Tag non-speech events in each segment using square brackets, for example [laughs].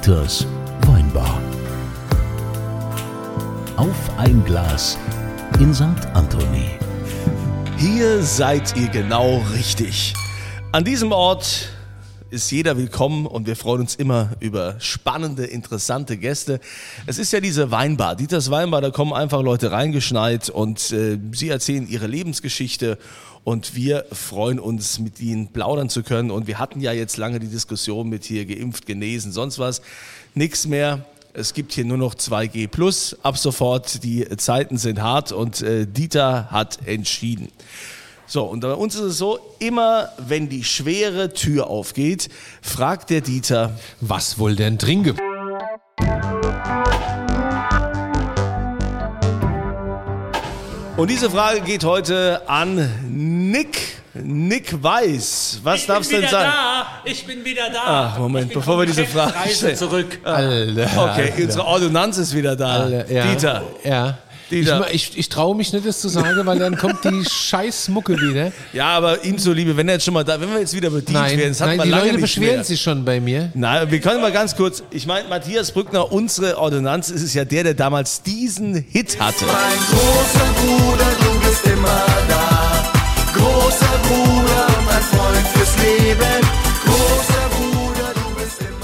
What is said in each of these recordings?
Dieters Weinbar. Auf ein Glas in St. Anthony. Hier seid ihr genau richtig. An diesem Ort ist jeder willkommen und wir freuen uns immer über spannende, interessante Gäste. Es ist ja diese Weinbar, Dieters Weinbar, da kommen einfach Leute reingeschneit und äh, sie erzählen ihre Lebensgeschichte und wir freuen uns, mit ihnen plaudern zu können. Und wir hatten ja jetzt lange die Diskussion mit hier geimpft, genesen, sonst was. Nichts mehr. Es gibt hier nur noch 2G plus. Ab sofort, die Zeiten sind hart und äh, Dieter hat entschieden. So, und bei uns ist es so, immer wenn die schwere Tür aufgeht, fragt der Dieter, Was wohl denn trinken? Und diese Frage geht heute an Nick. Nick Weiß. Was ich darf es bin denn wieder sein? da. Ich bin wieder da. Ach, Moment, Ich bin bevor wir diese Frage stellen. zurück. Alter. Okay, unsere Ordonnanz ist wieder da. Alter, ja. Dieter. Ja. Dieter. Ich, ich, ich traue mich nicht, das zu sagen, weil dann kommt die [laughs] scheiß Mucke wieder. Ja, aber ihm zuliebe, wenn er jetzt schon mal da, wenn wir jetzt wieder bedient Nein, werden, das hat nein man die lange Leute nicht beschweren mehr. sich schon bei mir. Nein, wir können mal ganz kurz, ich meine, Matthias Brückner, unsere Ordonnanz, ist es ja der, der damals diesen Hit hatte. Mein großer Bruder, du bist immer da. Großer Bruder und ein Freund fürs Leben.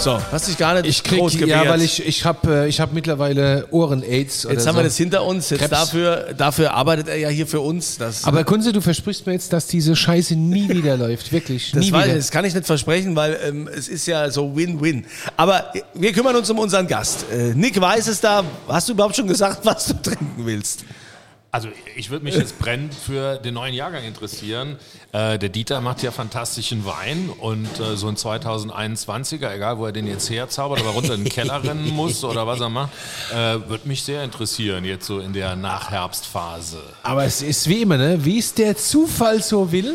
So, hast dich gar nicht Ich krieg, groß ja, gewehrt. weil ich, ich habe äh, ich hab mittlerweile Ohren-Aids. Jetzt haben so. wir das hinter uns, jetzt Krebs. dafür, dafür arbeitet er ja hier für uns. Aber Kunze, du versprichst mir jetzt, dass diese Scheiße nie [laughs] wieder läuft. Wirklich, das, nie weiß, wieder. das kann ich nicht versprechen, weil ähm, es ist ja so Win-Win. Aber wir kümmern uns um unseren Gast. Äh, Nick Weiß ist da. Hast du überhaupt schon gesagt, [laughs] was du trinken willst? Also ich würde mich jetzt brennend für den neuen Jahrgang interessieren. Äh, der Dieter macht ja fantastischen Wein und äh, so ein 2021er, egal wo er den jetzt herzaubert, aber runter in den Keller rennen muss oder was er macht, äh, würde mich sehr interessieren jetzt so in der Nachherbstphase. Aber es ist wie immer, ne? wie es der Zufall so will,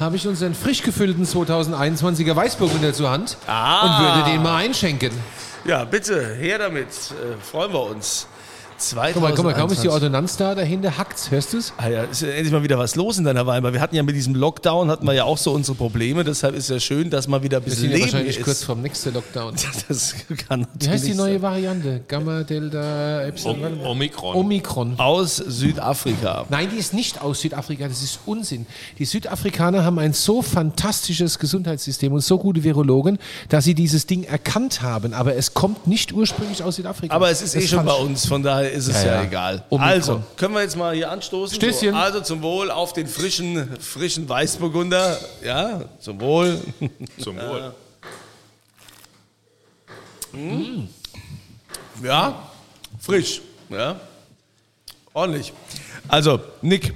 habe ich unseren frisch gefüllten 2021er Weißburgunder zur Hand Ah. und würde den mal einschenken. Ja, bitte, her damit. Äh, freuen wir uns. Guck mal, guck mal, kaum ist die 2021. Ordonnanz da, dahinter hackt's, hörst du's? Ah ja, ist ja endlich mal wieder was los in deiner Weinbar. Wir hatten ja mit diesem Lockdown, hatten wir ja auch so unsere Probleme. Deshalb ist ja schön, dass mal wieder ein Wir bisschen sind ja Leben wahrscheinlich ist. kurz vorm nächsten Lockdown. [laughs] Das kann natürlich Wie heißt die neue sein. Variante? Gamma, Delta, Epsilon? Om Omikron. Omikron. Aus Südafrika. Nein, die ist nicht aus Südafrika, das ist Unsinn. Die Südafrikaner haben ein so fantastisches Gesundheitssystem und so gute Virologen, dass sie dieses Ding erkannt haben. Aber es kommt nicht ursprünglich aus Südafrika. Aber es ist Das eh schon bei uns, von daher ist es Ja, ja, ja. egal. Omikron. Also, können wir jetzt mal hier anstoßen? Stößchen. So, also zum Wohl auf den frischen, frischen Weißburgunder. Ja, zum Wohl. Zum Wohl. [laughs] Ja, frisch. Ja, ordentlich. Also, Nick,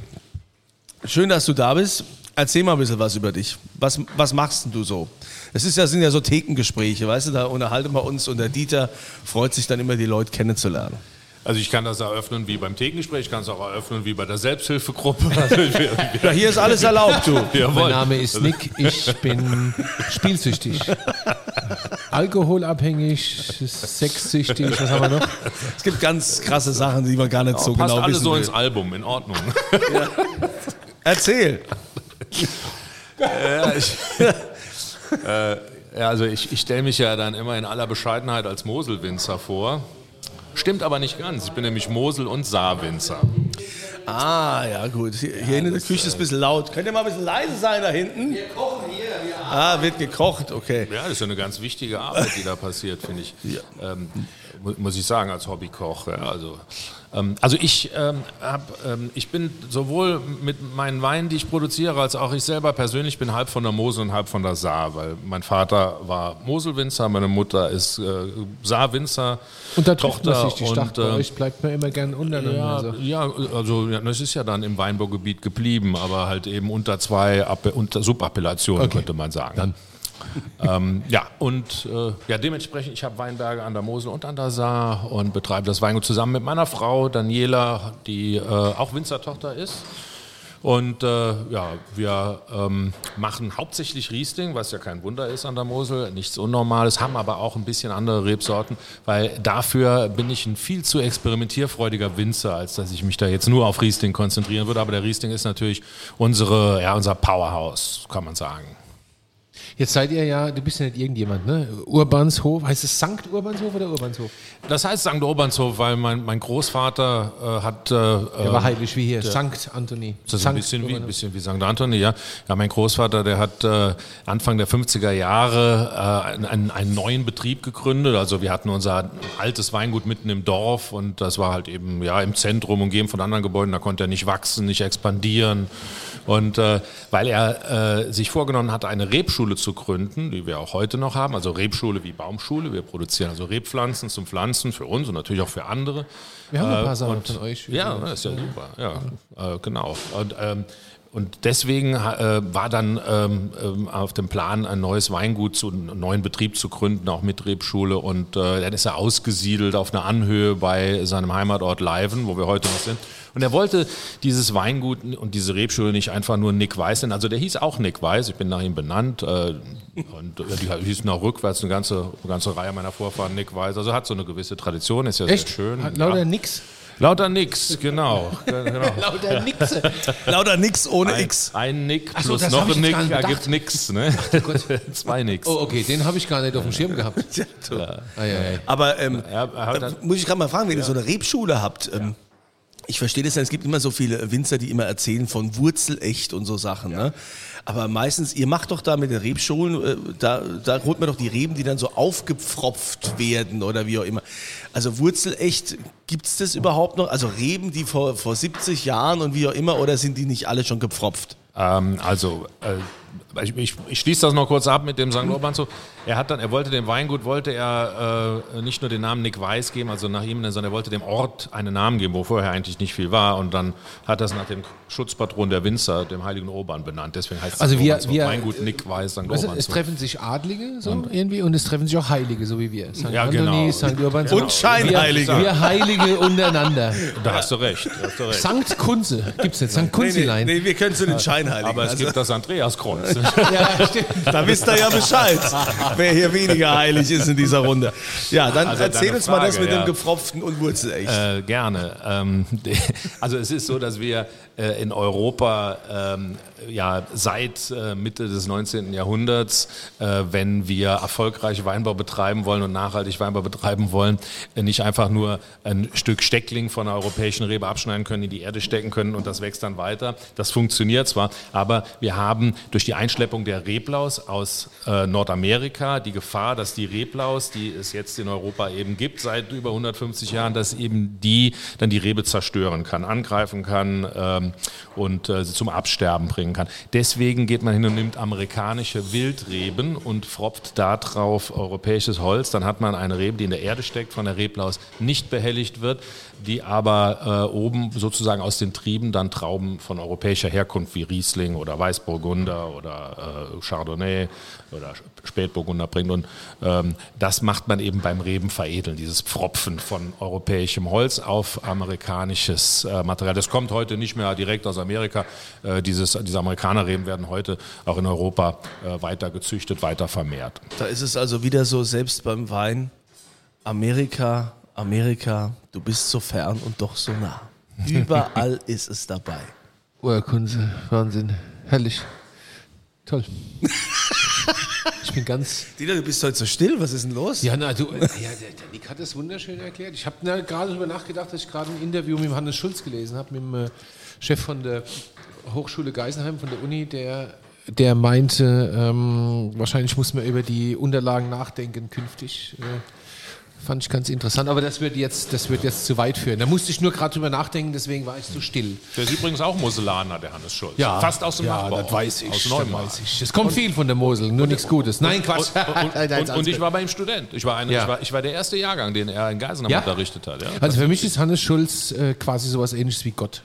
schön, dass du da bist. Erzähl mal ein bisschen was über dich. Was, was machst denn du so? Es ist ja, sind ja so Thekengespräche, weißt du, da unterhalten wir uns und der Dieter freut sich dann immer, die Leute kennenzulernen. Also ich kann das eröffnen wie beim Thekengespräch, ich kann es auch eröffnen wie bei der Selbsthilfegruppe. [laughs] Also Ja, hier ist alles erlaubt, du. [laughs] Mein Jawohl. Name ist Nick, ich bin spielsüchtig. Alkoholabhängig, sexsüchtig, was haben wir noch? Es gibt ganz krasse Sachen, die man gar nicht so Passt genau alles wissen so will. ins Album, in Ordnung. [laughs] Erzähl. Ja, ich, äh, ja, also ich, ich stelle mich ja dann immer in aller Bescheidenheit als Moselwinzer vor. Stimmt aber nicht ganz. Ich bin nämlich Mosel- und Saarwinzer. Ah, ja gut. Hier, hier in der Küche ist ein bisschen laut. Könnt ihr mal ein bisschen leise sein da hinten? Wir kochen hier. Ah, wird gekocht, okay. Ja, das ist ja eine ganz wichtige Arbeit, die da passiert, finde ich. Ähm, mu- muss ich sagen, als Hobbykoch. Ja, also, ähm, also ich, ähm, hab, ähm, ich bin sowohl mit meinen Weinen, die ich produziere, als auch ich selber persönlich bin halb von der Mosel und halb von der Saar, weil mein Vater war Moselwinzer, meine Mutter ist äh, Saarwinzer. Und da trifft man Tochter sich. Ich dachte, und, bei äh, euch bleibt man immer gern untereinander. Ja, Also. ja, also ja, das ist ja dann im Weinbaugebiet geblieben, aber halt eben unter zwei Appe unter Subappellationen, Okay. könnte man sagen. Dann. Ähm, ja, und äh, ja, dementsprechend, ich habe Weinberge an der Mosel und an der Saar und betreibe das Weingut zusammen mit meiner Frau Daniela, die äh, auch Winzertochter ist. Und äh, ja, wir ähm, machen hauptsächlich Riesling, was ja kein Wunder ist an der Mosel, nichts Unnormales, haben aber auch ein bisschen andere Rebsorten, weil dafür bin ich ein viel zu experimentierfreudiger Winzer, als dass ich mich da jetzt nur auf Riesling konzentrieren würde. Aber der Riesling ist natürlich unsere, ja, unser Powerhouse, kann man sagen. Jetzt seid ihr ja, du bist ja nicht irgendjemand, ne? Urbanshof, heißt es Sankt Urbanshof oder Urbanshof? Das heißt St. Urbanshof, weil mein, mein Großvater äh, hat. Äh, Der war heilig wie hier, Sankt Anthony. Das ist ein Sankt bisschen wie, bisschen wie St. Anthony, ja. Ja, mein Großvater, der hat äh, Anfang der 50er Jahre äh, einen, einen neuen Betrieb gegründet. Also wir hatten unser altes Weingut mitten im Dorf und das war halt eben ja im Zentrum umgeben von anderen Gebäuden. Da konnte er nicht wachsen, nicht expandieren. Und äh, weil er äh, sich vorgenommen hatte, eine Rebschule zu gründen, die wir auch heute noch haben, also Rebschule wie Baumschule. Wir produzieren also Rebpflanzen zum Pflanzen für uns und natürlich auch für andere. Wir haben ein paar Äh, Sachen und- von euch. Ja, das ist ja super. Ja, äh, genau. Und, ähm, und deswegen äh, war dann ähm, ähm, auf dem Plan, ein neues Weingut, zu, einen neuen Betrieb zu gründen, auch mit Rebschule. Und äh, dann ist er ausgesiedelt auf einer Anhöhe bei seinem Heimatort Leiven, wo wir heute noch sind. Und er wollte dieses Weingut und diese Rebschule nicht einfach nur Nick Weiß nennen. Also der hieß auch Nick Weiß, ich bin nach ihm benannt. Äh, und äh, die hießen auch rückwärts eine ganze, eine ganze Reihe meiner Vorfahren Nick Weiß. Also hat so eine gewisse Tradition, ist ja Echt? sehr schön. Hat lauter ja. nix. Lauter nix, genau. genau. [laughs] Lauter nix. Lauter nix ohne Ein, X. ein Nick so, plus das noch ein Nick ergibt nix. Ne? [laughs] Zwei Nicks. Oh, okay, den habe ich gar nicht auf dem Schirm gehabt. Ei, ei, ei. Aber ähm, Er, er dann, muss ich gerade mal fragen, wenn ihr so eine Rebschule habt. Ähm, Ich verstehe das ja, es gibt immer so viele Winzer, die immer erzählen von Wurzelecht und so Sachen. Ne? Aber meistens, ihr macht doch da mit den Rebschulen, äh, da, da holt man doch die Reben, die dann so aufgepfropft werden oder wie auch immer. Also Wurzelecht, gibt es das überhaupt noch? Also Reben, die vor, vor 70 Jahren und wie auch immer, oder sind die nicht alle schon gepfropft? ähm, also, äh, ich, ich, ich schließe das noch kurz ab mit dem St. Urban so. Er hat dann, er wollte dem Weingut, wollte er äh, nicht nur den Namen Nick Weiß geben, also nach ihm, sondern er wollte dem Ort einen Namen geben, wo vorher eigentlich nicht viel war. Und dann hat er es nach dem Schutzpatron der Winzer, dem heiligen Urban, benannt. Deswegen heißt es Also St. wir- wir- Weingut Nick Weiß, St. Also, Urban es so. treffen sich Adlige so irgendwie und es treffen sich auch Heilige, so wie wir. St. Ja, Anthony, genau. St. Urban. Und Scheinheilige. Wir, wir Heilige untereinander. Da hast du recht. Da hast du recht. Sankt Kunze gibt's nicht. Sankt Nee, nee, Kunzilein. nee, wir können zu den Scheinheiligen. Aber es also, gibt das Andreaskreuz. [laughs] Ja, stimmt. da wisst ihr ja Bescheid, wer hier weniger heilig ist in dieser Runde. Ja, dann Also erzähl uns mal das Frage, mit ja. dem Gepfropften und Wurzelecht. Äh, gerne. Ähm, [laughs] also es ist so, dass wir äh, in Europa ähm, ja seit äh, Mitte des 19. Jahrhunderts, äh, wenn wir erfolgreich Weinbau betreiben wollen und nachhaltig Weinbau betreiben wollen, äh, nicht einfach nur ein Stück Steckling von einer europäischen Rebe abschneiden können, in die Erde stecken können und das wächst dann weiter. Das funktioniert zwar, aber wir haben durch die Einschleppung der Reblaus aus äh, Nordamerika die Gefahr, dass die Reblaus, die es jetzt in Europa eben gibt, seit über 150 Jahren, dass eben die dann die Rebe zerstören kann, angreifen kann ähm, und äh, zum Absterben bringen kann. Deswegen geht man hin und nimmt amerikanische Wildreben und fropft darauf europäisches Holz. Dann hat man eine Rebe, die in der Erde steckt, von der Reblaus nicht behelligt wird, die aber äh, oben sozusagen aus den Trieben dann Trauben von europäischer Herkunft wie Riesling oder Weißburgunder oder äh, Chardonnay oder Spätburgunder bringt. Und ähm, das macht man eben beim Rebenveredeln, dieses Pfropfen von europäischem Holz auf amerikanisches äh, Material. Das kommt heute nicht mehr direkt aus Amerika. Äh, dieses, diese Amerikanerreben werden heute auch in Europa äh, weiter gezüchtet, weiter vermehrt. Da ist es also wieder so, selbst beim Wein, Amerika, Amerika, du bist so fern und doch so nah. Überall [laughs] ist es dabei. Urkunze, Wahnsinn. Herrlich. Toll. Ich bin ganz. Dieter, du bist heute so still, was ist denn los? Ja, na, du, ja, der, der Nick hat das wunderschön erklärt. Ich habe gerade darüber nachgedacht, dass ich gerade ein Interview mit Hannes Schulz gelesen habe, mit dem äh, Chef von der Hochschule Geisenheim, von der Uni, der, der meinte, ähm, wahrscheinlich muss man über die Unterlagen nachdenken künftig. Äh, fand ich ganz interessant, aber das wird jetzt, das wird jetzt zu weit führen. Da musste ich nur gerade drüber nachdenken, deswegen war ich so still. Der ist übrigens auch Moselaner, der Hannes Schulz. Fast aus dem ja, Nachbarort. das weiß ich. Aus das Neumarkt. weiß ich. Es kommt viel von der Mosel, nur nichts Gutes. Nein, Quatsch. Und, nein, und, und [laughs] ich war bei ihm Student. Ich war, eine, Ja. ich, war, ich war der erste Jahrgang, den er in Geisenheim Ja? unterrichtet hat. Ja. Also für mich ist Hannes Schulz äh, quasi sowas ähnliches wie Gott.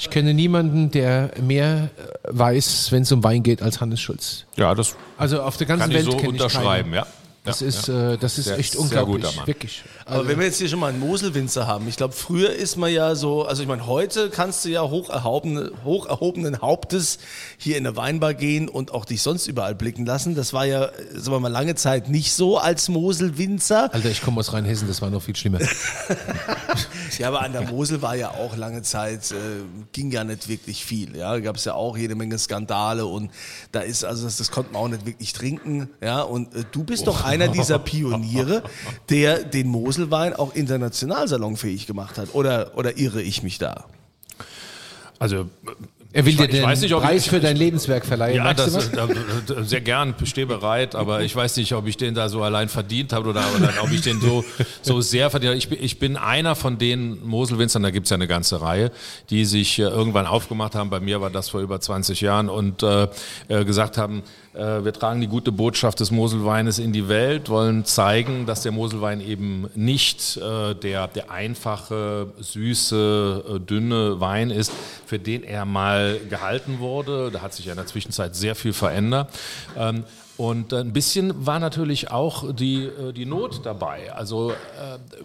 Ich kenne niemanden, der mehr äh, weiß, wenn es um Wein geht, als Hannes Schulz. ja, das Also auf der ganzen kann ich Welt so ich unterschreiben. keinen. Ja. Das Ja, ist, ja. Äh, das ist Sehr- echt sehr unglaublich. guter Mann. Wirklich. Aber wenn wir jetzt hier schon mal einen Moselwinzer haben, ich glaube, früher ist man ja so, also ich meine, heute kannst du ja hoch, erhobene, hoch erhobenen Hauptes hier in eine Weinbar gehen und auch dich sonst überall blicken lassen. Das war ja, sagen wir mal, lange Zeit nicht so als Moselwinzer. Alter, ich komme aus Rheinhessen, das war noch viel schlimmer. [laughs] Ja, aber an der Mosel war ja auch lange Zeit, äh, ging ja nicht wirklich viel. Ja, da gab es ja auch jede Menge Skandale und da ist, also das, das konnte man auch nicht wirklich trinken. Ja, und äh, du bist doch einer dieser Pioniere, der den Moselwein auch international salonfähig gemacht hat. Oder, oder irre ich mich da? Also Er will Ich dir den nicht, Preis ich- für dein Lebenswerk verleihen. Ja, das, sehr gern, stehe bereit, aber ich weiß nicht, ob ich den da so allein verdient habe oder, oder ob ich den so, so sehr verdient habe. Ich bin, ich bin einer von den Moselwinzern, da gibt es ja eine ganze Reihe, die sich äh, irgendwann aufgemacht haben, bei mir war das vor über 20 Jahren und äh, äh, gesagt haben, äh, wir tragen die gute Botschaft des Moselweines in die Welt, wollen zeigen, dass der Moselwein eben nicht äh, der, der einfache, süße, dünne Wein ist, für den er mal gehalten wurde. Da hat sich ja in der Zwischenzeit sehr viel verändert. Ähm, und ein bisschen war natürlich auch die, äh, die Not dabei. Also äh,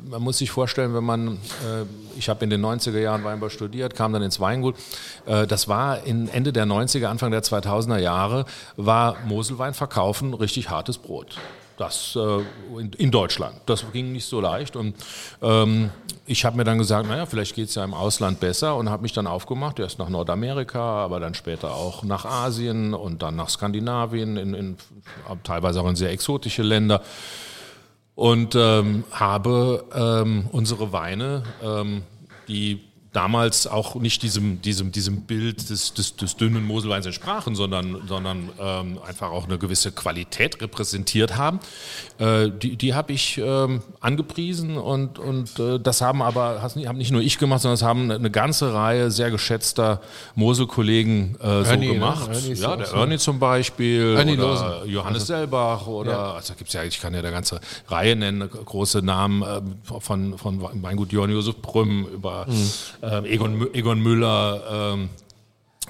man muss sich vorstellen, wenn man, äh, ich habe in den 90er Jahren Weinbau studiert, kam dann ins Weingut. Äh, das war in Ende der 90er, Anfang der 2000er Jahre, war Moselwein verkaufen richtig hartes Brot. Das äh, in, in Deutschland. Das ging nicht so leicht. Und ähm, ich habe mir dann gesagt, naja, vielleicht geht es ja im Ausland besser und habe mich dann aufgemacht, erst nach Nordamerika, aber dann später auch nach Asien und dann nach Skandinavien, in, in, teilweise auch in sehr exotische Länder. Und ähm, habe ähm, unsere Weine, ähm, die damals auch nicht diesem, diesem, diesem Bild des, des, des dünnen Moselweins entsprachen, sondern, sondern ähm, einfach auch eine gewisse Qualität repräsentiert haben. Äh, die die habe ich ähm, angepriesen und, und äh, das haben aber haben nicht nur ich gemacht, sondern das haben eine ganze Reihe sehr geschätzter Moselkollegen äh, so ne? gemacht. Ist ja, der so. Ernie zum Beispiel Ernie oder Losen. Johannes Selbach oder also gibt's ja, ich kann ja eine ganze Reihe nennen, große Namen äh, von, von Weingut Johann Josef Prüm über ähm, Egon, Egon Müller, ähm,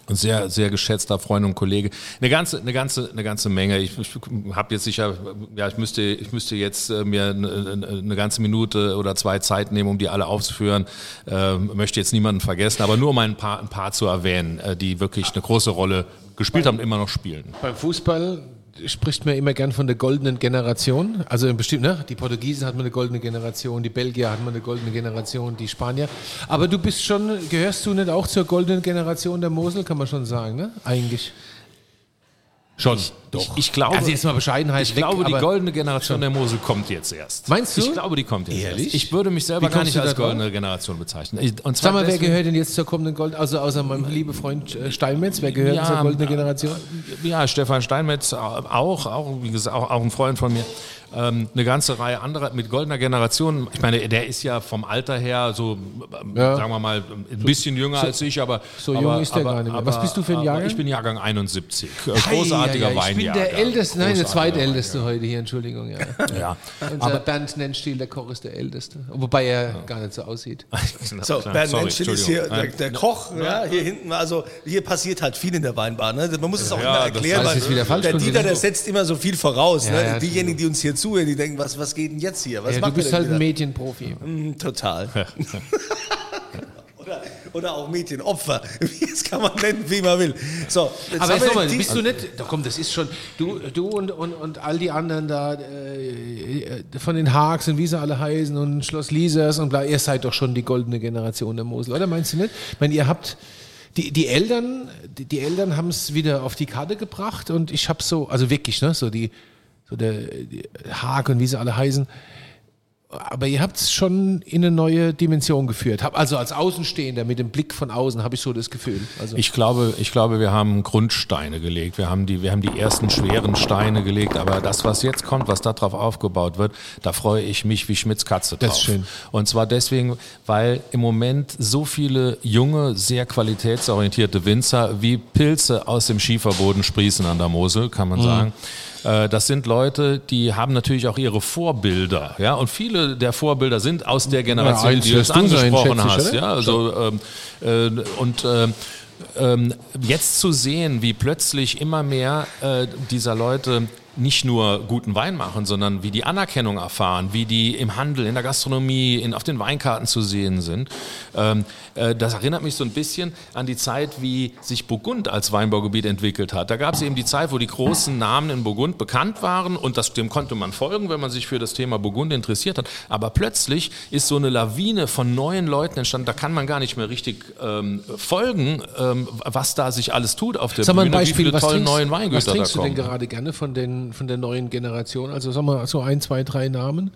ein sehr, sehr geschätzter Freund und Kollege. Eine ganze, eine ganze, eine ganze Menge. Ich, ich habe jetzt sicher, ja, ich müsste, ich müsste jetzt äh, mir eine, eine ganze Minute oder zwei Zeit nehmen, um die alle aufzuführen. Ähm, möchte jetzt niemanden vergessen, aber nur um ein paar, ein paar zu erwähnen, äh, die wirklich eine große Rolle gespielt haben immer noch spielen. Beim Fußball spricht man immer gern von der goldenen Generation. Also bestimmt, ne? Die Portugiesen hatten eine goldene Generation, die Belgier hatten eine goldene Generation, die Spanier. Aber du bist schon, gehörst du nicht auch zur goldenen Generation der Mosel, kann man schon sagen, ne? Eigentlich. Schon. Ich, ich glaube, Also jetzt mal Bescheidenheit ich weg, glaube, die goldene Generation der Mosel kommt jetzt erst. Meinst du? Ich glaube, die kommt jetzt Ehrlich? erst. Ich würde mich selber gar nicht als goldene Generation bezeichnen. Ich- Und Sag mal, wer gehört denn jetzt zur kommenden Gold, also außer meinem lieben Freund äh, Steinmetz, wer gehört Ja, zur goldenen Generation? Ja, Stefan Steinmetz auch, auch wie gesagt, auch, auch ein Freund von mir. Ähm, eine ganze Reihe anderer mit goldener Generation. Ich meine, der ist ja vom Alter her so, ähm, Ja. sagen wir mal, ein bisschen jünger als ich, aber so aber, jung ist der aber, gar nicht mehr. Aber, Was bist du für ein aber Jahrgang? Ich bin Jahrgang 71. Äh, Großartiger Ei, ei, ei, Ich bin der. Älteste, nein, der Zweitälteste heute hier, Entschuldigung. Ja. [laughs] Ja. Unser Bernd Nennstiel, der Koch, ist der Älteste. Wobei er gar nicht so aussieht. [laughs] So, Bernd Menschel ist hier der, der Koch, ja, hier hinten. Also hier passiert halt viel in der Weinbar. Ne? Man muss es auch Ja, immer das erklären, weil es ist wieder falsch der Dieter, der setzt immer so viel voraus. Ja, ne? ja, Diejenigen, die uns hier zuhören, die denken, was, was geht denn jetzt hier? Was Ja, du bist halt ein? Medienprofi. Hm, Total. [laughs] oder, oder auch Medienopfer. Das [laughs] kann man nennen, wie man will. So, Aber jetzt nochmal, bist du nicht, da komm, das ist schon, du, du und, und, und all die anderen da, äh, von den Haags und wie sie alle heißen und Schloss Liesers und bla, ihr seid doch schon die goldene Generation der Mosel, oder meinst du nicht? Ich meine, ihr habt, die, die Eltern, die, die Eltern haben es wieder auf die Karte gebracht und ich habe so, also wirklich, ne, so die, so der Haag und wie sie alle heißen, aber ihr habt es schon in eine neue Dimension geführt. Hab- Also als Außenstehender mit dem Blick von außen habe ich so das Gefühl. Also Ich glaube, ich glaube, wir haben Grundsteine gelegt. Wir haben die, wir haben die ersten schweren Steine gelegt. Aber das, was jetzt kommt, was darauf aufgebaut wird, da freue ich mich wie Schmitz Katze drauf. Das ist schön. Und zwar deswegen, weil im Moment so viele junge, sehr qualitätsorientierte Winzer wie Pilze aus dem Schieferboden sprießen an der Mosel, kann Mhm. man sagen. Äh, Das sind Leute, die haben natürlich auch ihre Vorbilder, ja, und viele der Vorbilder sind aus der Generation, eins die du sein, angesprochen ich, hast, oder? ja, also ähm, äh, und ähm, jetzt zu sehen, wie plötzlich immer mehr äh, dieser Leute nicht nur guten Wein machen, sondern wie die Anerkennung erfahren, wie die im Handel, in der Gastronomie, in, auf den Weinkarten zu sehen sind. Ähm, äh, das erinnert mich so ein bisschen an die Zeit, wie sich Burgund als Weinbaugebiet entwickelt hat. Da gab es eben die Zeit, wo die großen Namen in Burgund bekannt waren und das, dem konnte man folgen, wenn man sich für das Thema Burgund interessiert hat. Aber plötzlich ist so eine Lawine von neuen Leuten entstanden, da kann man gar nicht mehr richtig ähm, folgen, ähm, was da sich alles tut auf der Sag mal ein Bühne, wie Beispiel, viele was tolle trinkst, neuen was Weingüter da trinkst du denn kommen. gerade gerne von, den, von der neuen Generation? Also sag mal so ein, zwei, drei Namen.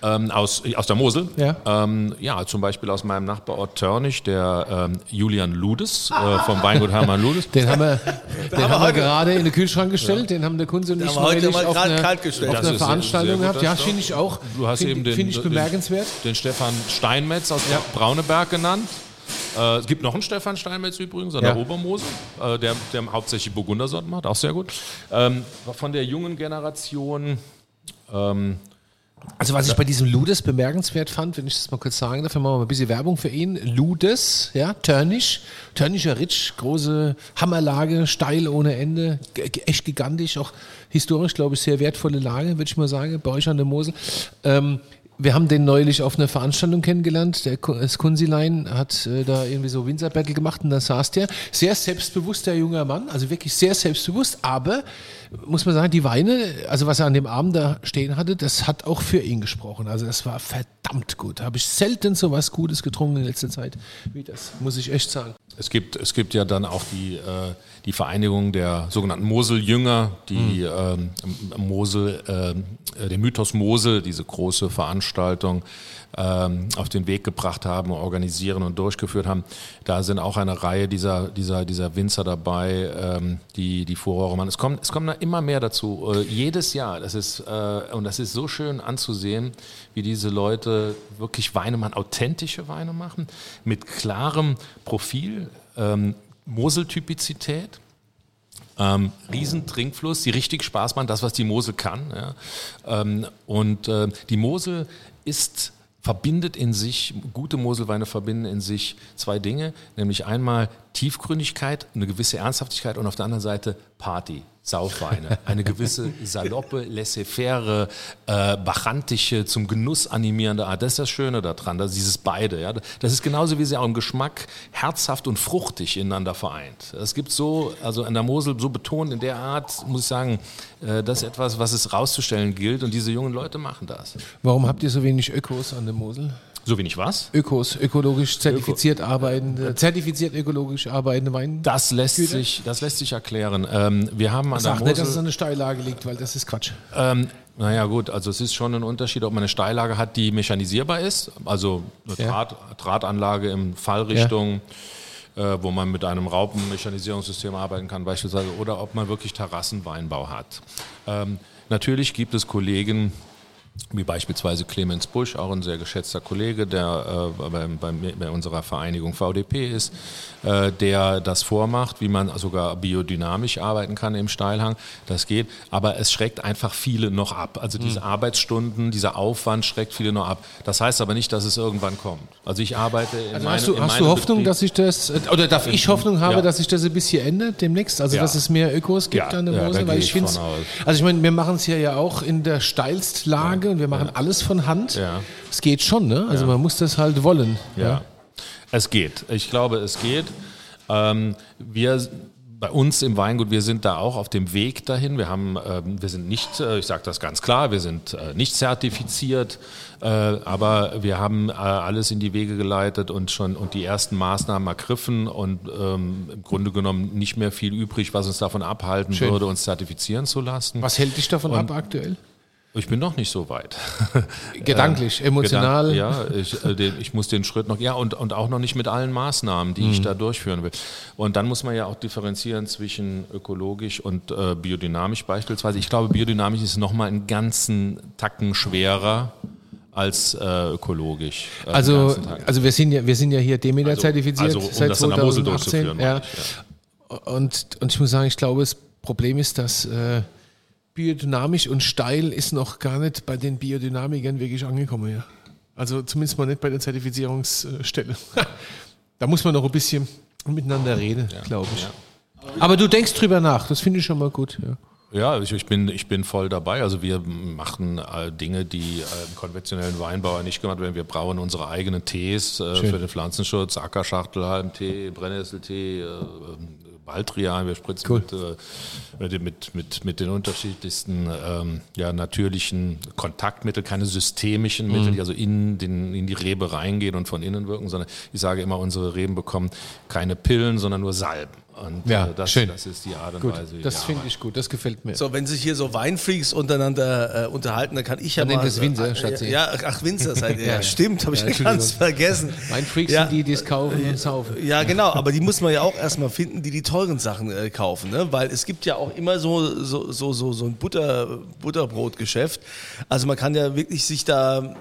Ähm, aus, aus der Mosel? Ja. Ähm, ja, zum Beispiel aus meinem Nachbarort Törnich, der ähm, Julian Ludes äh, vom Weingut Hermann Ludes. Den haben wir, [laughs] den haben wir gerade in den Kühlschrank gestellt. Den haben der Kunze und ich haben wir heute mal auf kalt gestellt. auf sehr- Veranstaltung gehabt. Ja, finde ich auch. Du hast Find- eben den, Finde ich den- bemerkenswert. Den Stefan Steinmetz aus Brauneberg genannt. Äh, es gibt noch einen Stefan Steinmetz übrigens an Ja. der Obermosel, äh, der, der hauptsächlich Burgundersorten macht, auch sehr gut. Ähm, von der jungen Generation, ähm, Also was ich bei diesem Ludes bemerkenswert fand, wenn ich das mal kurz sagen darf, wir machen mal ein bisschen Werbung für ihn. Ludes, ja, Törnisch, Törnischer Ritsch, große Hammerlage, steil ohne Ende, echt gigantisch, auch historisch, glaube ich, sehr wertvolle Lage, würde ich mal sagen, bei euch an der Mosel. Ähm, wir haben den neulich auf einer Veranstaltung kennengelernt. Der Kunzilein hat äh, da irgendwie so Winzer Battle gemacht und da saß der. Sehr selbstbewusster junger Mann, also wirklich sehr selbstbewusst, aber muss man sagen, die Weine, also was er an dem Abend da stehen hatte, das hat auch für ihn gesprochen. Also das war verdammt gut. Habe ich selten so was Gutes getrunken in letzter Zeit wie das, muss ich echt sagen. Es gibt, es gibt ja dann auch die, äh, die Vereinigung der sogenannten Mosel-Jünger, die ähm, Mosel, ähm, äh, den Mythos Mosel, diese große Veranstaltung, ähm, auf den Weg gebracht haben, organisieren und durchgeführt haben. Da sind auch eine Reihe dieser, dieser, dieser Winzer dabei, ähm, die, die Furore machen. Es kommt, es kommen da immer mehr dazu. Äh, jedes Jahr. Das ist, äh, und das ist so schön anzusehen, wie diese Leute wirklich Weine machen, authentische Weine machen, mit klarem Profil, ähm, Moseltypizität. Ähm, Riesentrinkfluss, die richtig Spaß machen, das, was die Mosel kann. Ja. Ähm, und äh, die Mosel ist verbindet in sich, gute Moselweine verbinden in sich zwei Dinge, nämlich einmal Tiefgründigkeit, eine gewisse Ernsthaftigkeit und auf der anderen Seite Party, Saufweine, eine gewisse saloppe, laissez-faire, äh, bachantische, zum Genuss animierende Art. Das ist das Schöne daran, dass dieses beide, ja, das ist genauso wie sie auch im Geschmack herzhaft und fruchtig ineinander vereint. Es gibt so, also an der Mosel so betont in der Art, muss ich sagen, äh, das ist etwas, was es rauszustellen gilt und diese jungen Leute machen das. Warum habt ihr so wenig Ökos an der Mosel? So wenig was? Ökos, ökologisch zertifiziert arbeitende, zertifiziert ökologisch arbeitende Wein. Das lässt sich, das lässt sich erklären. Ähm, wir haben an der Sag nicht, dass es Mosel, an eine Steillage liegt, weil das ist Quatsch. ähm, naja gut, also es ist schon ein Unterschied, ob man eine Steillage hat, die mechanisierbar ist, also eine Ja. Draht, Drahtanlage in Fallrichtung, äh, wo man mit einem Raupenmechanisierungssystem arbeiten kann beispielsweise, oder ob man wirklich Terrassenweinbau hat. Ähm, natürlich gibt es Kollegen, wie beispielsweise Clemens Busch, auch ein sehr geschätzter Kollege, der äh, bei, bei, bei unserer Vereinigung VDP ist, äh, der das vormacht, wie man sogar biodynamisch arbeiten kann im Steilhang. Das geht, aber es schreckt einfach viele noch ab. Also diese Arbeitsstunden, dieser Aufwand schreckt viele noch ab. Das heißt aber nicht, dass es irgendwann kommt. Also ich arbeite in Also meinem, hast du, in hast du Hoffnung, Betrieb- dass sich das, äh, oder darf ich Hoffnung haben, Ja. dass sich das ein bisschen ändert demnächst? Also, Ja. dass es mehr Ökos gibt Ja, an der ja, Mosel? gehe weil ich ich finde also ich meine, wir machen es hier ja auch in der Steilstlage und wir machen alles von Hand. Ja. Es geht schon, ne? Also man muss das halt wollen. Ja. Es geht. Ich glaube, es geht. Ähm, wir bei uns im Weingut, wir sind da auch auf dem Weg dahin. Wir haben, ähm, wir sind nicht, äh, ich sage das ganz klar, wir sind äh, nicht zertifiziert, äh, aber wir haben äh, alles in die Wege geleitet und schon und die ersten Maßnahmen ergriffen und ähm, im Grunde genommen nicht mehr viel übrig, was uns davon abhalten Schön. würde, uns zertifizieren zu lassen. Was hält dich davon ab aktuell? Ich bin noch nicht so weit. [laughs] Gedanklich, emotional. Gedank- ja, ich, äh, den, ich muss den Schritt noch, ja, und, und auch noch nicht mit allen Maßnahmen, die Mhm. ich da durchführen will. Und dann muss man ja auch differenzieren zwischen ökologisch und äh, biodynamisch beispielsweise. Ich glaube, biodynamisch ist nochmal einen ganzen Tacken schwerer als äh, ökologisch. äh, Also, also wir sind ja, wir sind ja hier Demeter Also- zertifiziert also, um seit das an der Mosel 2018. durchzuführen, Ja. meine Und, und ich muss sagen, ich glaube, das Problem ist, dass äh, biodynamisch und steil ist noch gar nicht bei den Biodynamikern wirklich angekommen. Ja. Also zumindest mal nicht bei der Zertifizierungsstelle. [laughs] da muss man noch ein bisschen miteinander reden, glaube ich. Aber du denkst drüber nach, das finde ich schon mal gut. Ja. Ja, ich, ich, bin, ich bin voll dabei. Also wir machen äh, Dinge, die äh, im konventionellen Weinbauer nicht gemacht werden. Wir brauen unsere eigenen Tees äh, für den Pflanzenschutz, Ackerschachtelhalmtee, Brennnesseltee, äh, Baldrian, wir spritzen Cool. mit, äh, mit, den- mit, mit, mit den unterschiedlichsten ähm, ja, natürlichen Kontaktmitteln, keine systemischen Mhm. Mittel, die also in, den, in die Rebe reingehen und von innen wirken, sondern ich sage immer, unsere Reben bekommen keine Pillen, sondern nur Salben. Und Ja, äh, das, schön. das ist die Art und Gut, Weise. das finde ich gut, das gefällt mir. So, wenn sich hier so Weinfreaks untereinander äh, unterhalten, dann kann ich ja Man mal... nennt es Winzer, äh, Schatzi. Ja, ach, Winzer seid ihr. Ja, stimmt, habe ich Ja, ganz vergessen. Weinfreaks Ja. sind die, die es kaufen und saufen. Ja, genau, aber die muss man ja auch erstmal finden, die die teuren Sachen äh, kaufen, ne? weil es gibt ja auch immer so, so, so, so, so ein Butter, Butterbrotgeschäft. Also man kann ja wirklich sich da, äh,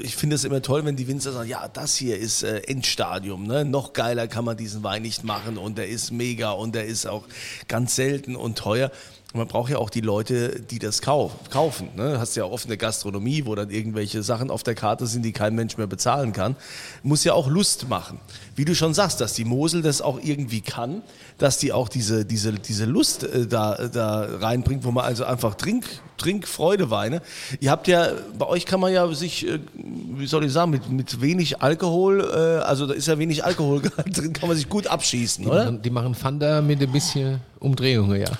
ich finde es immer toll, wenn die Winzer sagen, ja, das hier ist äh, Endstadium, ne? noch geiler kann man diesen Wein nicht machen und der ist mega und der ist auch ganz selten und teuer. Und man braucht ja auch die Leute, die das kauf, kaufen. Ne? Hast ja oft eine Gastronomie, wo dann irgendwelche Sachen auf der Karte sind, die kein Mensch mehr bezahlen kann. Muss ja auch Lust machen. Wie du schon sagst, dass die Mosel das auch irgendwie kann, dass die auch diese, diese, diese Lust äh, da, da reinbringt, wo man also einfach Trink, Trinkfreudeweine. Ihr habt ja, bei euch kann man ja sich, äh, wie soll ich sagen, mit, mit wenig Alkohol, äh, also da ist ja wenig Alkohol [laughs] drin, kann man sich gut abschießen, Die oder? machen, die machen Fanta mit ein bisschen Umdrehungen, ja.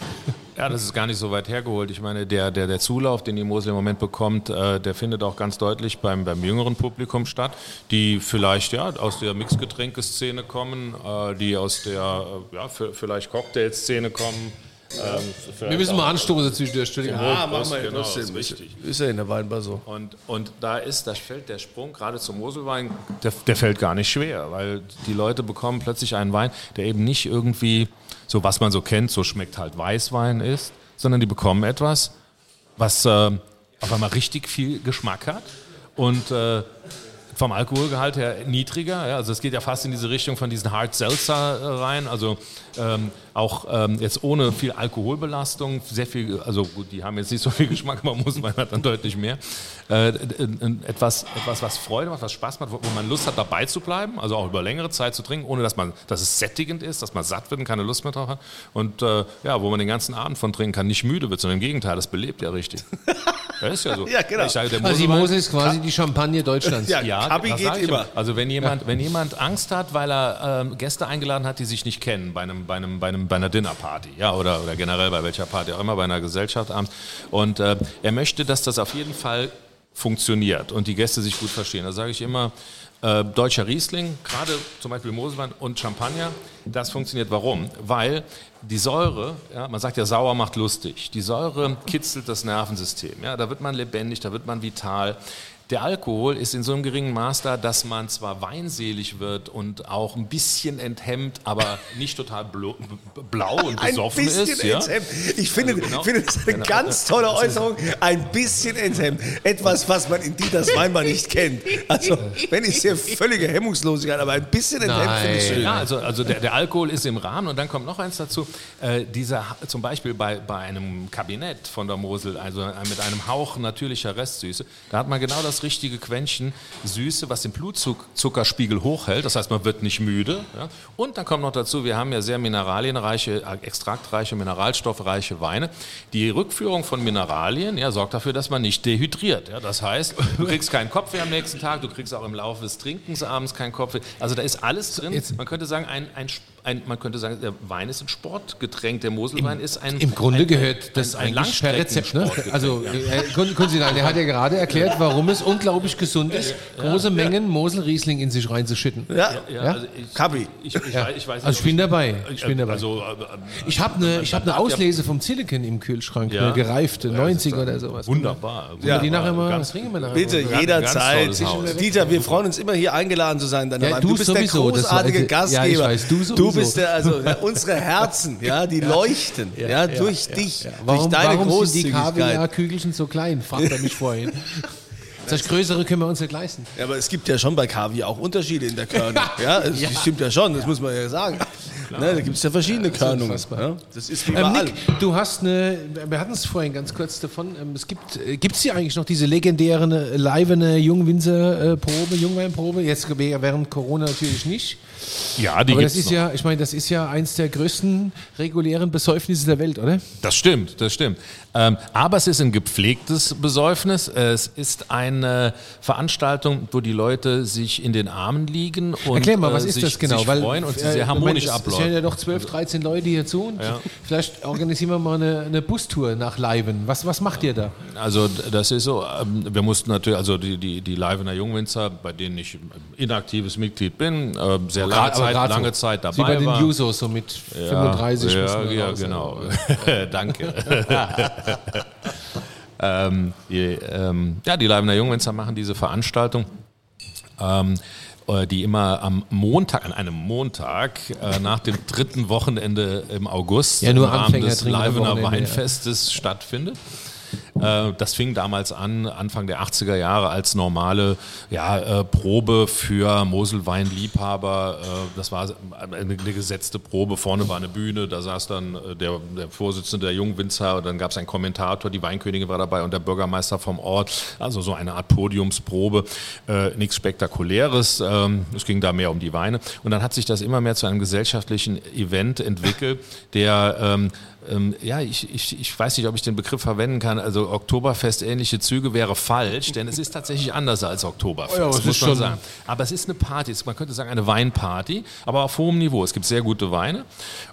Ja, das ist gar nicht so weit hergeholt. Ich meine, der, der, der Zulauf, den die Mosel im Moment bekommt, äh, der findet auch ganz deutlich beim, beim jüngeren Publikum statt, die vielleicht ja, aus der Mixgetränkeszene kommen, äh, die aus der äh, ja, vielleicht Cocktailszene kommen. Ähm, Wir müssen mal anstoßen zwischendurch. Entschuldigung. Ah, machen wir genau, das ist ist, richtig. ist ja in der Weinbar so. Und, und da ist, da fällt der Sprung gerade zum Moselwein, der, der fällt gar nicht schwer, weil die Leute bekommen plötzlich einen Wein, der eben nicht irgendwie so, was man so kennt, so schmeckt halt Weißwein ist, sondern die bekommen etwas, was äh, auf einmal richtig viel Geschmack hat und äh, vom Alkoholgehalt her niedriger. Ja, also es geht ja fast in diese Richtung von diesen Hard Seltzer äh, rein. Also ähm, auch ähm, jetzt ohne viel Alkoholbelastung, sehr viel, also gut, die haben jetzt nicht so viel Geschmack, aber muss man hat dann deutlich mehr. Äh, etwas, etwas, was Freude macht, was Spaß macht, wo, wo man Lust hat, dabei zu bleiben, also auch über längere Zeit zu trinken, ohne dass man, dass es sättigend ist, dass man satt wird und keine Lust mehr drauf hat. Und äh, ja, wo man den ganzen Abend von trinken kann, nicht müde wird, sondern im Gegenteil, das belebt ja richtig. [laughs] Ja, ist ja so. Ja, genau. Ich sage, der Also die Mosel ist quasi die Champagne Deutschlands. Ja, ja, Kabi das geht sag ich immer. Also wenn jemand, wenn jemand Angst hat, weil er ähm, Gäste eingeladen hat, die sich nicht kennen, bei einem, bei einem, bei einem, bei einer Dinnerparty, ja, oder, oder generell bei welcher Party auch immer, bei einer Gesellschaft abends, und äh, er möchte, dass das auf jeden Fall funktioniert und die Gäste sich gut verstehen. Da sage ich immer, äh, deutscher Riesling, gerade zum Beispiel Moselwein und Champagner, das funktioniert. Warum? Weil die Säure, ja, man sagt ja, sauer macht lustig. Die Säure kitzelt das Nervensystem. Ja, da wird man lebendig, da wird man vital. Der Alkohol ist in so einem geringen Maß da, dass man zwar weinselig wird und auch ein bisschen enthemmt, aber [laughs] nicht total blau und Ein besoffen bisschen ist. Ja? enthemmt. Ich finde, Also genau. finde das eine Genau. ganz tolle Äußerung. Ein bisschen enthemmt. Etwas, was man in Dieters Weinbar nicht kennt. Also, wenn ich sehe, völlige Hemmungslosigkeit, aber ein bisschen enthemmt finde ich schön. Ja, also, also der, der Alkohol ist im Rahmen und dann kommt noch eins dazu. Äh, dieser, zum Beispiel bei, bei einem Kabinett von der Mosel, also mit einem Hauch natürlicher Restsüße, da hat man genau das richtige Quäntchen Süße, was den Blutzuckerspiegel hochhält. Das heißt, man wird nicht müde. Ja? Und dann kommt noch dazu, wir haben ja sehr mineralienreiche, äh, extraktreiche, mineralstoffreiche Weine. Die Rückführung von Mineralien ja, sorgt dafür, dass man nicht dehydriert. Ja? Das heißt, du kriegst keinen Kopfweh am nächsten Tag, du kriegst auch im Laufe des Trinkens abends keinen Kopfweh. Also da ist alles drin. Man könnte sagen, ein, ein, ein, man könnte sagen, der Wein ist ein Sportgetränk, der Moselwein ist ein Im Grunde ein, gehört das ein, ein eigentlich per Rezept. Ne? Also, ja. äh, können, können Sie sagen, der hat ja gerade erklärt, warum es unglaublich gesund ist, große Mengen Mosel-Riesling in sich reinzuschütten. Ja, Ja, Ja? also ich, Kabi. Ich, ich, Ja. weiß, ich weiß nicht, Also ich bin dabei. Ich bin dabei. Also, äh, Ich habe eine, ich hab hat ja- Auslese vom Silicon im Kühlschrank, Ja. eine gereifte, 90 oder sowas. wunderbar. Ja. Die nachher mal, Ganz- nachher? Bitte, mal? jederzeit. Dieter, wir freuen uns immer hier eingeladen zu sein. Ja, du bist sowieso, der großartige Gastgeber. ja, du. Bist der, also ja, unsere Herzen, ja, die [laughs] leuchten, ja, durch dich, Warum, durch deine warum sind die Großzügigkeit. Kaviar-Kügelchen so klein? Fragt er mich vorhin. [laughs] Das Größere können wir uns nicht leisten. Ja, aber es gibt ja schon bei Kaviar auch Unterschiede in der Körnung. [laughs] Ja, es Ja. stimmt ja schon, das muss man ja sagen. Ne, da gibt es ja verschiedene Körnungen. unfassbar. Ne? Das ist wie Ähm. Nick, du hast eine, wir hatten es vorhin ganz kurz davon, ähm, es gibt, äh, gibt es hier eigentlich noch diese legendären äh, livene Jungwinzer-Probe, Jungweinprobe? Jetzt während Corona natürlich nicht. Ja, die Aber das ist noch. ja, ich meine, das ist ja eins der größten regulären Besäufnisse der Welt, oder? Das stimmt, das stimmt. Ähm, aber es ist ein gepflegtes Besäufnis. Es ist eine Veranstaltung, wo die Leute sich in den Armen liegen und Erklär mal, was äh, ist sich, das genau? sich freuen und äh, sehr ich harmonisch meine, abläuft. Es hören ja doch 12, 13 Leute hier zu. Und Vielleicht organisieren wir mal eine, eine Bustour nach Leiben. Was, was macht ihr da? Also das ist so, ähm, wir mussten natürlich, also die, die, die Livener Jungwinzer, bei denen ich inaktives Mitglied bin, äh, sehr lange aber Zeit, grad lange so. Zeit Wie bei dabei den. Jusos, so mit 35 muss Ja, ja genau. [laughs] [laughs] Danke. [laughs] ähm, die, ähm, ja, die Leibener Jungwinzer machen diese Veranstaltung. Ähm, äh, die immer am Montag, an einem Montag, äh, nach dem dritten Wochenende im August Ja, nur im Rahmen Anfänger des am Leibener Wochenende, ja. Weinfestes stattfindet. Äh, Das fing damals an, Anfang der 80er Jahre, als normale ja, äh, Probe für Moselweinliebhaber. Äh, Das war eine, gesetzte Probe. Vorne war eine Bühne, da saß dann der, der Vorsitzende der Jungwinzer, dann gab es einen Kommentator, die Weinkönigin war dabei und der Bürgermeister vom Ort. Also so eine Art Podiumsprobe. Nichts Spektakuläres. Ähm, Es ging da mehr um die Weine. Und dann hat sich das immer mehr zu einem gesellschaftlichen Event entwickelt, der ähm, ja, ich, ich, ich weiß nicht, ob ich den Begriff verwenden kann. Also Oktoberfest-ähnliche Züge wäre falsch, denn es ist tatsächlich anders als Oktoberfest, Ja, es muss man sagen. Aber es ist eine Party, man könnte sagen eine Weinparty, aber auf hohem Niveau. Es gibt sehr gute Weine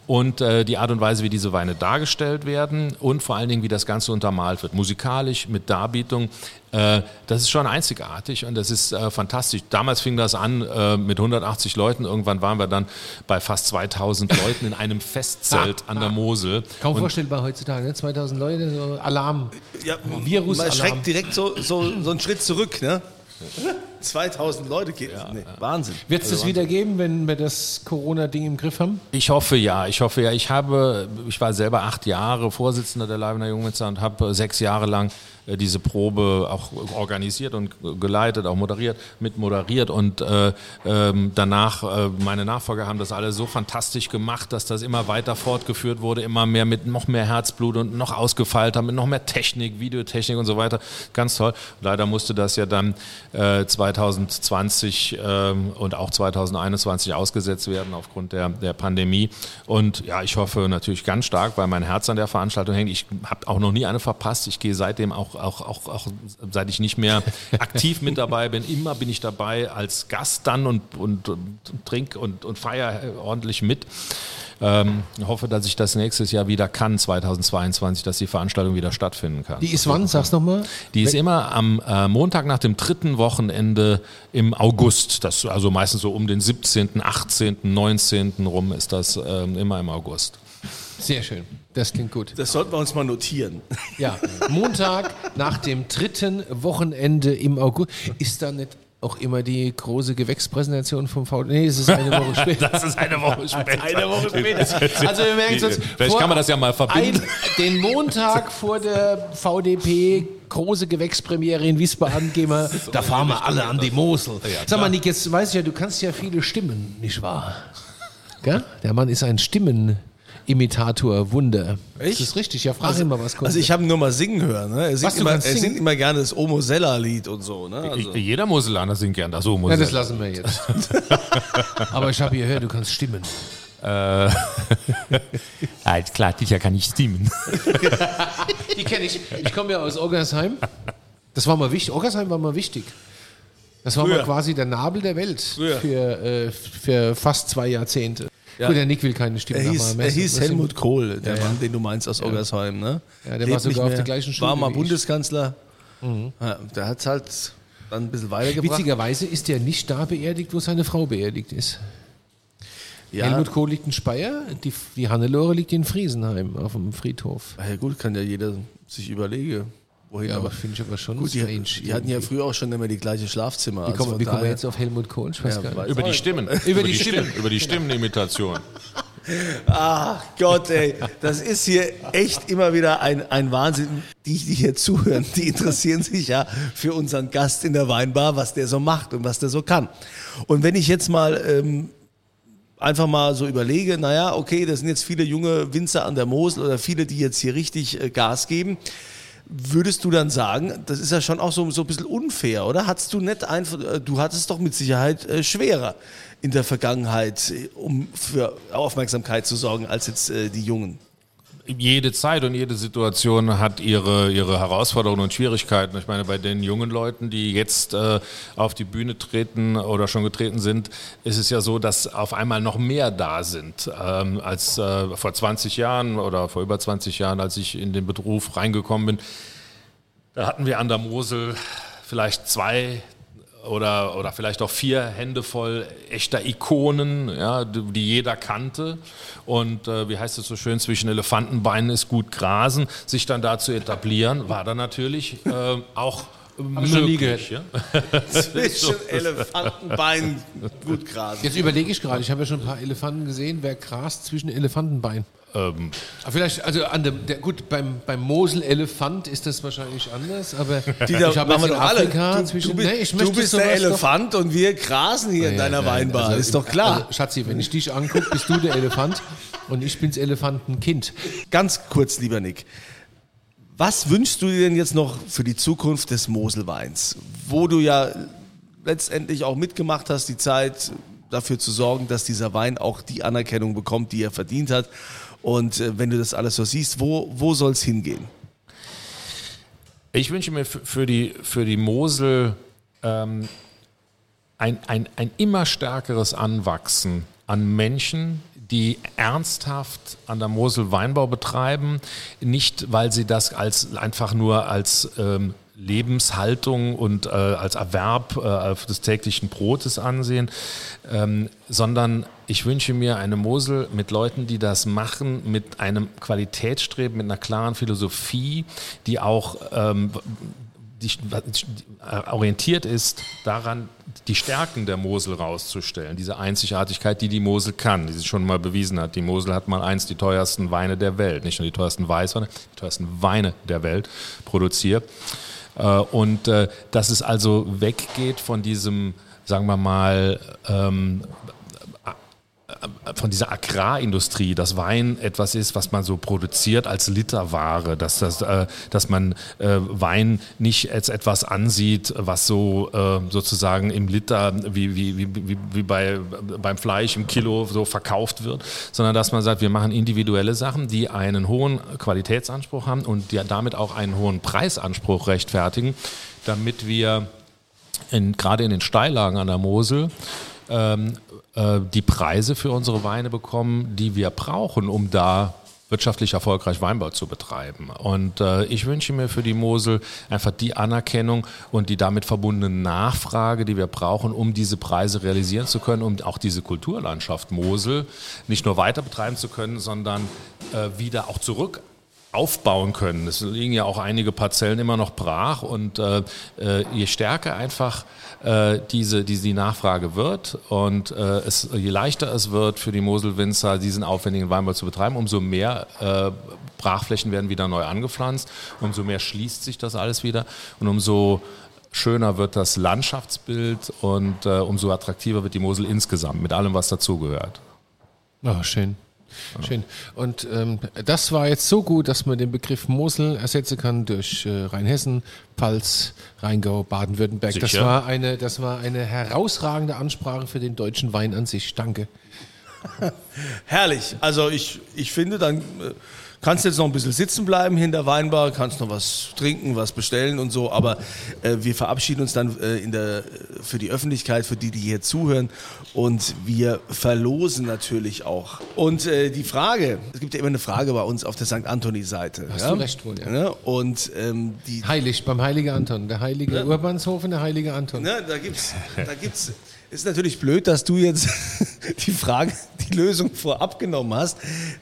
und äh, die Art und Weise, wie diese Weine dargestellt werden und vor allen Dingen, wie das Ganze untermalt wird, musikalisch, mit Darbietung, das ist schon einzigartig und das ist äh, fantastisch. Damals fing das an äh, mit 180 Leuten, irgendwann waren wir dann bei fast 2000 [laughs] Leuten in einem Festzelt an der Mosel. Kaum Und- vorstellbar heutzutage, ne? 2000 Leute, so Alarm. Ja, Virus- man Alarm. schreckt direkt so, so, so einen Schritt zurück. Ne? [laughs] 2000 Leute geht. nee, Wahnsinn. Wird es das wieder geben, wenn wir das Corona-Ding im Griff haben? Ich hoffe ja, ich hoffe ja. Ich habe, ich war selber acht Jahre Vorsitzender der Leibener Jungwinzer und habe sechs Jahre lang äh, diese Probe auch organisiert und geleitet, auch moderiert, mit moderiert und äh, ähm, danach, äh, meine Nachfolger haben das alle so fantastisch gemacht, dass das immer weiter fortgeführt wurde, immer mehr mit noch mehr Herzblut und noch ausgefeilter, mit noch mehr Technik, Videotechnik und so weiter. Ganz toll. Leider musste das ja dann äh, 2020 ähm, und auch 2021 ausgesetzt werden aufgrund der, der Pandemie. Und ja, ich hoffe natürlich ganz stark, weil mein Herz an der Veranstaltung hängt. Ich habe auch noch nie eine verpasst. Ich gehe seitdem auch, auch, auch, auch, seit ich nicht mehr aktiv mit dabei bin, immer bin ich dabei als Gast dann und, und, und, trink und, und feier ordentlich mit. Ähm, hoffe, dass ich das nächstes Jahr wieder kann, 2022, dass die Veranstaltung wieder stattfinden kann. Die ist wann? Sag's nochmal. Die ist immer am äh, Montag nach dem dritten Wochenende im August. Das, also meistens so um den 17., 18., 19. rum ist das ähm, immer im August. Sehr schön. Das klingt gut. Das sollten wir uns mal notieren. Ja, Montag nach dem dritten Wochenende im August. Ist da nicht auch immer die große Gewächspräsentation vom VD? Nee, es ist eine Woche [laughs] später. Das ist eine Woche [laughs] später. Eine Woche später. Also wir merken es uns. Vielleicht kann man das ja mal verbinden. Ein, den Montag vor der VDP große Gewächspremiere in Wiesbaden [laughs] gehen wir, da fahren wir alle an die Mosel. Sag mal, Nick, jetzt weiß ich ja, du kannst ja viele Stimmen, nicht wahr? Gell? Der Mann ist ein Stimmenimitator, Wunder. Ich? Ist das richtig? Ja, frag ihn mal, was kommt. Also ich habe ihn nur mal singen hören. Ne? Er, singt Was, immer, er singt immer gerne das Omo Sella-Lied und so. Ne? Also, Jeder Moselaner singt gern das so ja, das lassen wir jetzt. [laughs] Aber ich habe gehört, du kannst stimmen. Ja, [laughs] klar, Titja kann ich stimmen. [laughs] Die kenne ich. Ich komme ja aus Oggersheim. Das war mal wichtig. Oggersheim war mal wichtig. Das war mal Früher. quasi der Nabel der Welt Früher. für, äh, für fast zwei Jahrzehnte. Ja. Gut, der Nick will keine Stimme er hieß, er hieß Helmut Kohl, der Ja, ja. Mann, den du meinst aus Oggersheim. Ne? Ja, der Lebt war sogar auf der gleichen Schule War mal wie ich. Bundeskanzler. Ja, der hat es halt dann ein bisschen weitergebracht. Witzigerweise ist der nicht da beerdigt, wo seine Frau beerdigt ist. Ja, Helmut Kohl liegt in Speyer, die, die Hannelore liegt in Friesenheim auf dem Friedhof. ja, gut, kann ja jeder sich überlegen, wohin. Ja, aber aber finde ich aber schon gut, die, strange. die hatten ja früher auch schon immer die gleiche Schlafzimmer. Wie also kommen, von wie kommen wir jetzt auf Helmut Kohl? Ich weiß Ja, gar nicht. Über die. Stimmen. Über die Stimmen. Über die Stimmenimitation. [laughs] Ach Gott, ey, das ist hier echt immer wieder ein, ein Wahnsinn. Die, die hier zuhören, die interessieren sich ja für unseren Gast in der Weinbar, was der so macht und was der so kann. Und wenn ich jetzt mal ähm, einfach mal so überlege, naja, okay, das sind jetzt viele junge Winzer an der Mosel oder viele, die jetzt hier richtig äh, Gas geben. Würdest du dann sagen, das ist ja schon auch so, so ein bisschen unfair, oder? Hattest du nicht einfach, äh, du hattest es doch mit Sicherheit äh, schwerer in der Vergangenheit, äh, um für Aufmerksamkeit zu sorgen, als jetzt äh, die Jungen? Jede Zeit und jede Situation hat ihre, ihre Herausforderungen und Schwierigkeiten. Ich meine, bei den jungen Leuten, die jetzt äh, auf die Bühne treten oder schon getreten sind, ist es ja so, dass auf einmal noch mehr da sind ähm, als äh, vor 20 Jahren oder vor über 20 Jahren, als ich in den Beruf reingekommen bin. Da hatten wir an der Mosel vielleicht zwei, oder, oder vielleicht auch vier Hände voll echter Ikonen, ja, die jeder kannte. Und äh, wie heißt es so schön, zwischen Elefantenbeinen ist gut grasen. Sich dann da zu etablieren, war dann natürlich äh, auch möglich. Ja? [laughs] Zwischen [laughs] Elefantenbeinen gut grasen. Jetzt überlege ich gerade, ich habe ja schon ein paar Elefanten gesehen. Wer grast zwischen Elefantenbeinen? Ähm, vielleicht, also an dem, der, gut, beim, beim Mosel-Elefant ist das wahrscheinlich anders, aber [laughs] Die da, ich habe jetzt in doch alle. Afrika Du, zwischen, du bist, nee, du bist der sowas doch- Elefant und wir grasen hier in Ja, deiner ja, Weinbar. also, ist doch klar. Also, Schatzi, wenn ich dich angucke, bist du der Elefant und ich bin's Elefantenkind. Ganz kurz, lieber Nick. Was wünschst du dir denn jetzt noch für die Zukunft des Moselweins? Wo du ja letztendlich auch mitgemacht hast, die Zeit dafür zu sorgen, dass dieser Wein auch die Anerkennung bekommt, die er verdient hat. Und äh, wenn du das alles so siehst, wo, wo soll es hingehen? Ich wünsche mir für die, für die Mosel ähm, ein, ein, ein immer stärkeres Anwachsen an Menschen, die ernsthaft an der Mosel Weinbau betreiben, nicht weil sie das als einfach nur als ähm, Lebenshaltung und äh, als Erwerb äh, des täglichen Brotes ansehen, ähm, sondern ich wünsche mir eine Mosel mit Leuten, die das machen, mit einem Qualitätsstreben, mit einer klaren Philosophie, die auch ähm, die, die, äh, orientiert ist daran, die Stärken der Mosel rauszustellen. Diese Einzigartigkeit, die die Mosel kann, die sie schon mal bewiesen hat. Die Mosel hat mal eins die teuersten Weine der Welt, nicht nur die teuersten Weißweine, die teuersten Weine der Welt produziert. Äh, Und äh, dass es also weggeht von diesem, sagen wir mal, ähm, von dieser Agrarindustrie, dass Wein etwas ist, was man so produziert als Literware, dass, das, äh, dass man äh, Wein nicht als etwas ansieht, was so äh, sozusagen im Liter wie, wie, wie, wie, bei, beim Fleisch im Kilo so verkauft wird, sondern dass man sagt, wir machen individuelle Sachen, die einen hohen Qualitätsanspruch haben und die damit auch einen hohen Preisanspruch rechtfertigen, damit wir in, gerade in den Steillagen an der Mosel ähm, äh, die Preise für unsere Weine bekommen, die wir brauchen, um da wirtschaftlich erfolgreich Weinbau zu betreiben. Und äh, ich wünsche mir für die Mosel einfach die Anerkennung und die damit verbundene Nachfrage, die wir brauchen, um diese Preise realisieren zu können, um auch diese Kulturlandschaft Mosel nicht nur weiter betreiben zu können, sondern äh, wieder auch zurück aufbauen können. Es liegen ja auch einige Parzellen immer noch brach und äh, äh, je stärker einfach äh, diese, diese die Nachfrage wird und äh, es, je leichter es wird für die Moselwinzer diesen aufwendigen Weinbau zu betreiben, umso mehr äh, Brachflächen werden wieder neu angepflanzt, umso mehr schließt sich das alles wieder und umso schöner wird das Landschaftsbild und äh, umso attraktiver wird die Mosel insgesamt mit allem, was dazugehört. Oh, schön. Schön. Und ähm, das war jetzt so gut, dass man den Begriff Mosel ersetzen kann durch äh, Rheinhessen, Pfalz, Rheingau, Baden-Württemberg. Das war, eine, das war eine herausragende Ansprache für den deutschen Wein an sich. Danke. [laughs] Herrlich. Also ich, ich finde, dann äh, kannst du jetzt noch ein bisschen sitzen bleiben hier in der Weinbar, kannst noch was trinken, was bestellen und so, aber äh, wir verabschieden uns dann äh, in der, für die Öffentlichkeit, für die, die hier zuhören und wir verlosen natürlich auch. Und äh, die Frage, es gibt ja immer eine Frage bei uns auf der St. Anthony-Seite. Hast ja? du recht wohl, ja. Ne? Und ähm, die, Heilig, beim Heiligen Anton. Der heilige Urbanshof und der heilige Anton. Ne, da gibt's, da gibt's. Ist natürlich blöd, dass du jetzt [laughs] die Frage, die Lösung vorab genommen hast,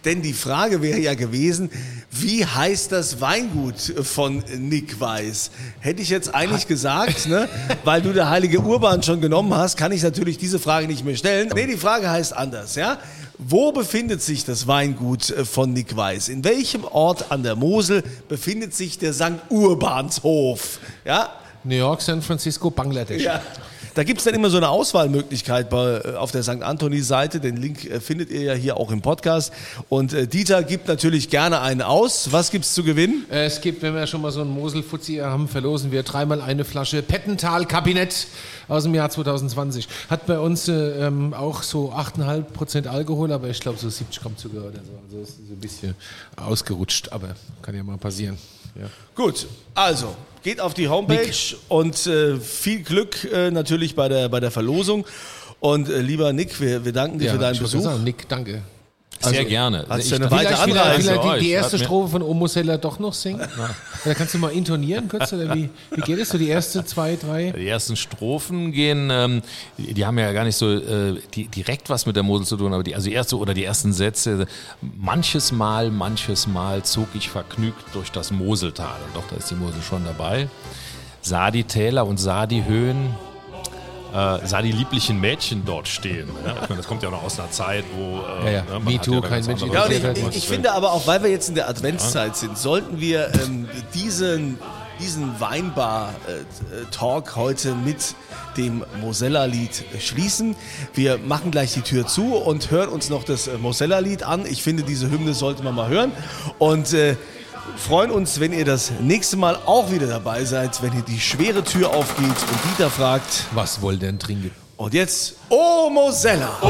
denn die Frage wäre ja gewesen, wie heißt das Weingut von Nick Weiß? Hätte ich jetzt eigentlich gesagt, ne, weil du der heilige Urban schon genommen hast, kann ich natürlich diese Frage nicht mehr stellen. Nee, die Frage heißt anders, ja? Wo befindet sich das Weingut von Nick Weiß? In welchem Ort an der Mosel befindet sich der St. Urbanshof? Ja? New York, San Francisco, Bangladesch. Ja, Da gibt es dann immer so eine Auswahlmöglichkeit bei, äh, auf der St. Anthony-Seite. Den Link äh, findet ihr ja hier auch im Podcast. Und äh, Dieter gibt natürlich gerne einen aus. Was gibt's zu gewinnen? Äh, Es gibt, wenn wir schon mal so einen Mosel-Fuzzi haben, verlosen wir dreimal eine Flasche Pettental-Kabinett aus dem Jahr 2020. Hat bei uns äh, ähm, auch so 8,5% Alkohol, aber ich glaube so 70 Gramm Zucker oder so. Also ist so ein bisschen ausgerutscht, aber kann ja mal passieren. Ja. Gut, also geht auf die Homepage und äh, viel Glück äh, natürlich bei der, bei der Verlosung. Und äh, lieber Nick, wir, wir danken dir für deinen Besuch. Sagen, Nick, danke. Sehr gerne. hast du eine weite Vielleicht Anreise er die, euch. die erste Strophe von Omo Seller doch noch singen? Oder kannst du mal intonieren kurz? Oder wie, wie geht es so? Die erste, zwei, drei? Die ersten Strophen gehen, ähm, die, die haben ja gar nicht so äh, die, direkt was mit der Mosel zu tun, aber die, also die erste oder die ersten Sätze, manches Mal, manches Mal zog ich vergnügt durch das Moseltal. Und doch, da ist die Mosel schon dabei. Sah die Täler und sah die Höhen, äh, sah die lieblichen Mädchen dort stehen. Ja, ich meine, das kommt ja noch aus einer Zeit, wo äh, Ja, ja. ne, man Me hat Too, da kein Mensch Ja, ich, halt ich, ich finde aber auch, weil wir jetzt in der Adventszeit sind, sollten wir ähm, diesen, diesen Weinbar-Talk heute mit dem Mosella-Lied schließen. Wir machen gleich die Tür zu und hören uns noch das äh, Mosella-Lied an. Ich finde, diese Hymne sollte man mal hören. Und äh, freuen uns, wenn ihr das nächste Mal auch wieder dabei seid, wenn hier die schwere Tür aufgeht und Dieter fragt. Was wollt ihr denn trinken? Und jetzt, oh Mosella! Du